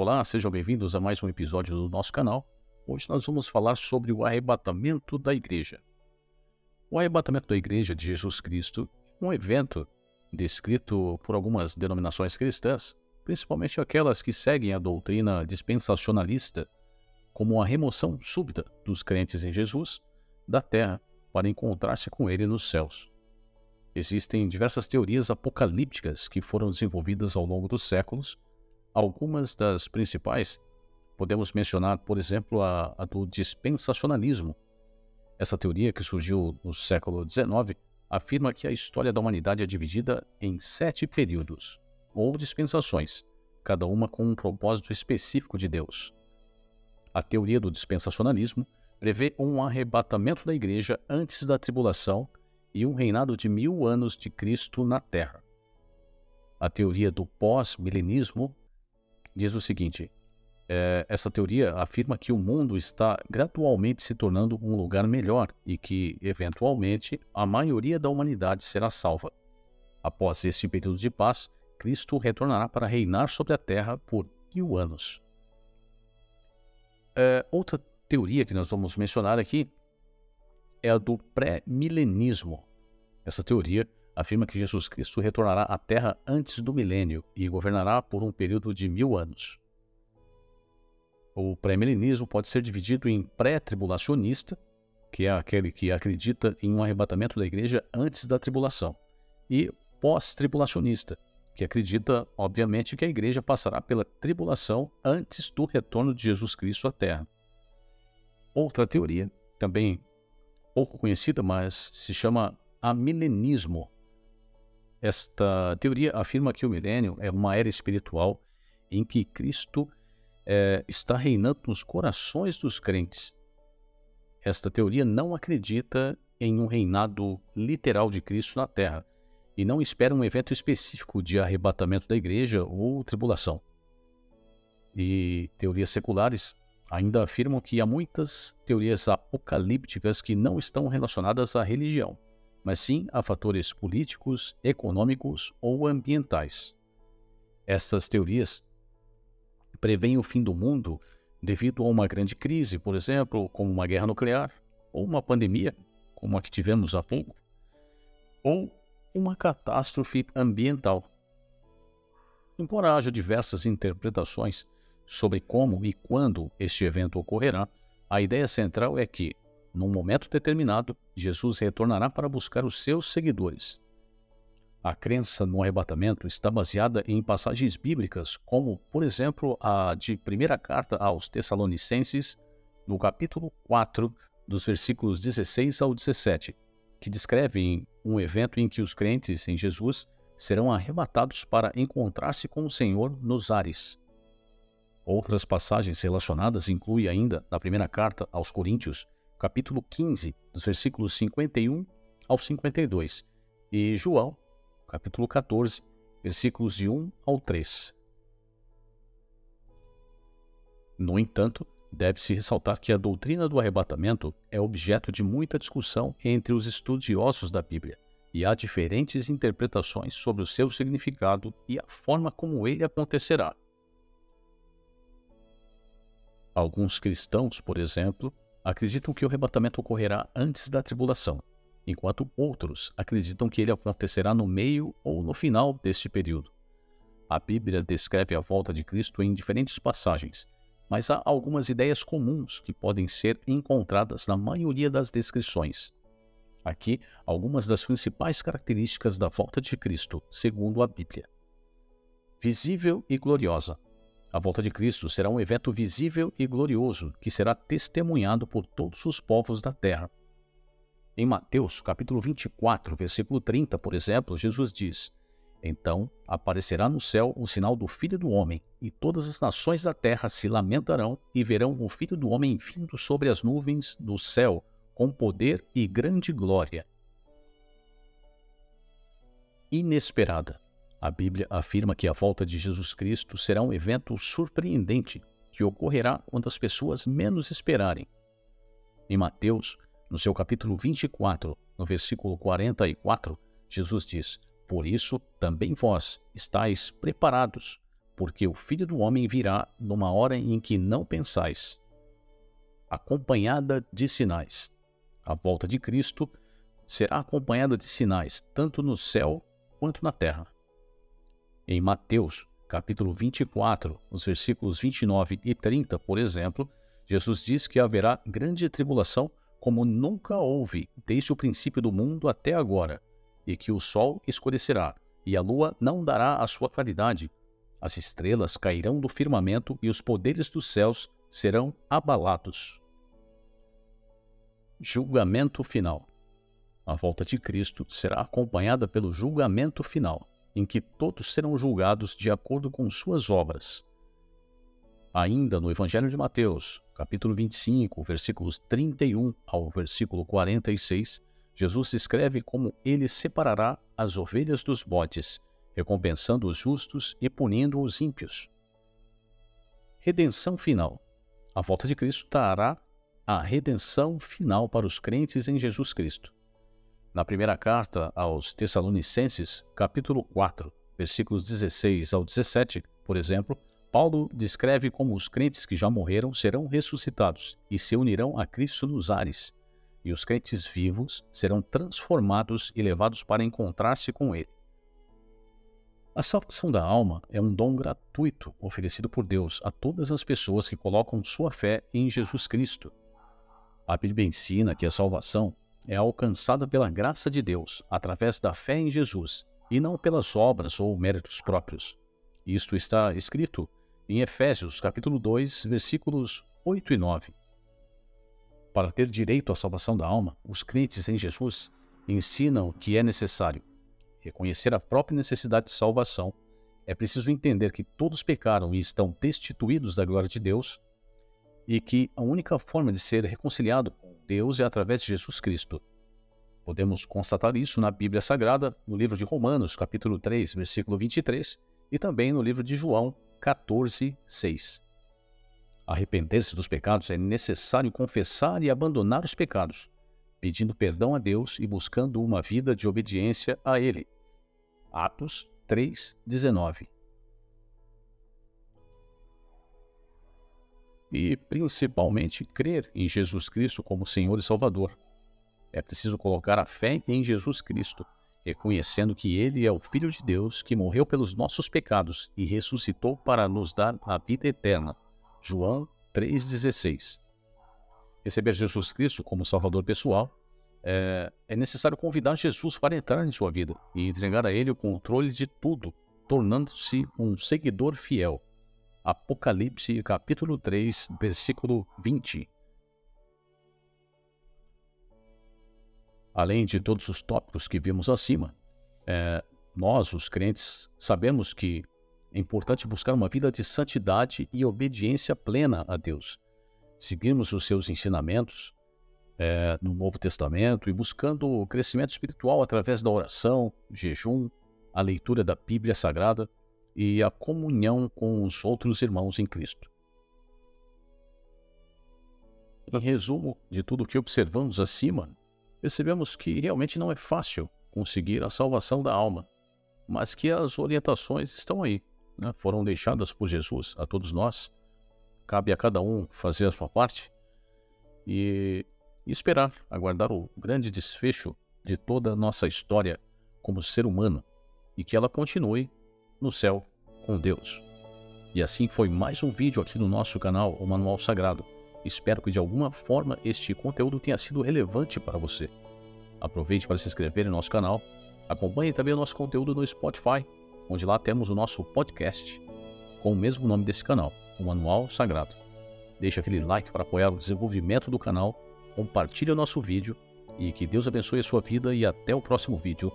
Olá, sejam bem-vindos a mais um episódio do nosso canal. Hoje nós vamos falar sobre o arrebatamento da igreja. O arrebatamento da igreja de Jesus Cristo é um evento descrito por algumas denominações cristãs, principalmente aquelas que seguem a doutrina dispensacionalista, como a remoção súbita dos crentes em Jesus da terra para encontrar-se com ele nos céus. Existem diversas teorias apocalípticas que foram desenvolvidas ao longo dos séculos Algumas das principais podemos mencionar, por exemplo, a, a do dispensacionalismo. Essa teoria, que surgiu no século XIX, afirma que a história da humanidade é dividida em sete períodos, ou dispensações, cada uma com um propósito específico de Deus. A teoria do dispensacionalismo prevê um arrebatamento da igreja antes da tribulação e um reinado de mil anos de Cristo na Terra. A teoria do pós-milenismo diz o seguinte: é, essa teoria afirma que o mundo está gradualmente se tornando um lugar melhor e que, eventualmente, a maioria da humanidade será salva. Após este período de paz, Cristo retornará para reinar sobre a terra por mil anos. É, outra teoria que nós vamos mencionar aqui é a do pré-milenismo. Essa teoria afirma que Jesus Cristo retornará à Terra antes do milênio e governará por um período de mil anos. O pré-milenismo pode ser dividido em pré-tribulacionista, que é aquele que acredita em um arrebatamento da igreja antes da tribulação, e pós-tribulacionista, que acredita, obviamente, que a igreja passará pela tribulação antes do retorno de Jesus Cristo à Terra. Outra teoria, também pouco conhecida, mas se chama amilenismo, esta teoria afirma que o milênio é uma era espiritual em que Cristo é, está reinando nos corações dos crentes. Esta teoria não acredita em um reinado literal de Cristo na terra e não espera um evento específico de arrebatamento da igreja ou tribulação. E teorias seculares ainda afirmam que há muitas teorias apocalípticas que não estão relacionadas à religião mas sim a fatores políticos, econômicos ou ambientais. Estas teorias preveem o fim do mundo devido a uma grande crise, por exemplo, como uma guerra nuclear, ou uma pandemia, como a que tivemos há pouco, ou uma catástrofe ambiental. Embora haja diversas interpretações sobre como e quando este evento ocorrerá, a ideia central é que num momento determinado, Jesus retornará para buscar os seus seguidores. A crença no arrebatamento está baseada em passagens bíblicas, como, por exemplo, a de primeira carta aos Tessalonicenses, no capítulo 4, dos versículos 16 ao 17, que descrevem um evento em que os crentes em Jesus serão arrebatados para encontrar-se com o Senhor nos ares. Outras passagens relacionadas incluem ainda, na primeira carta aos Coríntios, capítulo 15, dos versículos 51 ao 52, e João, capítulo 14, versículos de 1 ao 3. No entanto, deve-se ressaltar que a doutrina do arrebatamento é objeto de muita discussão entre os estudiosos da Bíblia, e há diferentes interpretações sobre o seu significado e a forma como ele acontecerá. Alguns cristãos, por exemplo, acreditam que o arrebatamento ocorrerá antes da tribulação, enquanto outros acreditam que ele acontecerá no meio ou no final deste período. A Bíblia descreve a volta de Cristo em diferentes passagens, mas há algumas ideias comuns que podem ser encontradas na maioria das descrições. Aqui, algumas das principais características da volta de Cristo, segundo a Bíblia. Visível e gloriosa. A volta de Cristo será um evento visível e glorioso que será testemunhado por todos os povos da terra. Em Mateus, capítulo 24, versículo 30, por exemplo, Jesus diz: Então aparecerá no céu o sinal do Filho do homem, e todas as nações da terra se lamentarão e verão o Filho do homem vindo sobre as nuvens do céu, com poder e grande glória. Inesperada. A Bíblia afirma que a volta de Jesus Cristo será um evento surpreendente que ocorrerá quando as pessoas menos esperarem. Em Mateus, no seu capítulo 24, no versículo 44, Jesus diz: Por isso também vós estáis preparados, porque o Filho do Homem virá numa hora em que não pensais, acompanhada de sinais. A volta de Cristo será acompanhada de sinais, tanto no céu quanto na terra. Em Mateus, capítulo 24, os versículos 29 e 30, por exemplo, Jesus diz que haverá grande tribulação como nunca houve desde o princípio do mundo até agora, e que o sol escurecerá, e a lua não dará a sua claridade. As estrelas cairão do firmamento e os poderes dos céus serão abalados. Julgamento final. A volta de Cristo será acompanhada pelo julgamento final, em que todos serão julgados de acordo com suas obras. Ainda no Evangelho de Mateus, capítulo 25, versículos 31 ao versículo 46, Jesus descreve como ele separará as ovelhas dos bodes, recompensando os justos e punindo os ímpios. Redenção final. A volta de Cristo trará a redenção final para os crentes em Jesus Cristo. Na primeira carta aos Tessalonicenses, capítulo 4, versículos 16 ao 17, por exemplo, Paulo descreve como os crentes que já morreram serão ressuscitados e se unirão a Cristo nos ares, e os crentes vivos serão transformados e levados para encontrar-se com Ele. A salvação da alma é um dom gratuito oferecido por Deus a todas as pessoas que colocam sua fé em Jesus Cristo. A Bíblia ensina que a salvação é alcançada pela graça de Deus através da fé em Jesus e não pelas obras ou méritos próprios. Isto está escrito em Efésios, capítulo 2, versículos 8 e 9. Para ter direito à salvação da alma, os crentes em Jesus ensinam que é necessário reconhecer a própria necessidade de salvação. É preciso entender que todos pecaram e estão destituídos da glória de Deus e que a única forma de ser reconciliado com Deus é através de Jesus Cristo. Podemos constatar isso na Bíblia Sagrada, no livro de Romanos, capítulo 3, versículo 23, e também no livro de João, 14, 6. Arrepender-se dos pecados é necessário confessar e abandonar os pecados, pedindo perdão a Deus e buscando uma vida de obediência a Ele. Atos 3, E principalmente crer em Jesus Cristo como Senhor e Salvador. É preciso colocar a fé em Jesus Cristo reconhecendo que Ele é o Filho de Deus que morreu pelos nossos pecados e ressuscitou para nos dar a vida eterna. João 3,16. Receber Jesus Cristo como Salvador pessoal é, é necessário convidar Jesus para entrar em sua vida e entregar a Ele o controle de tudo, tornando-se um seguidor fiel. Apocalipse capítulo 3, versículo 20. além de todos os tópicos que vimos acima, é, nós, os crentes, sabemos que é importante buscar uma vida de santidade e obediência plena a Deus. Seguirmos os seus ensinamentos é, no Novo Testamento e buscando o crescimento espiritual através da oração, jejum, a leitura da Bíblia Sagrada e a comunhão com os outros irmãos em Cristo. Em resumo de tudo o que observamos acima, percebemos que realmente não é fácil conseguir a salvação da alma, mas que as orientações estão aí, né? foram deixadas por Jesus a todos nós. Cabe a cada um fazer a sua parte e esperar, aguardar o grande desfecho de toda a nossa história como ser humano e que ela continue no céu com Deus. E assim foi mais um vídeo aqui no nosso canal, o Manual Sagrado. Espero que de alguma forma este conteúdo tenha sido relevante para você. Aproveite para se inscrever no nosso canal. Acompanhe também o nosso conteúdo no Spotify, onde lá temos o nosso podcast com o mesmo nome desse canal, o Manual Sagrado. Deixe aquele like para apoiar o desenvolvimento do canal, compartilhe o nosso vídeo e que Deus abençoe a sua vida e até o próximo vídeo.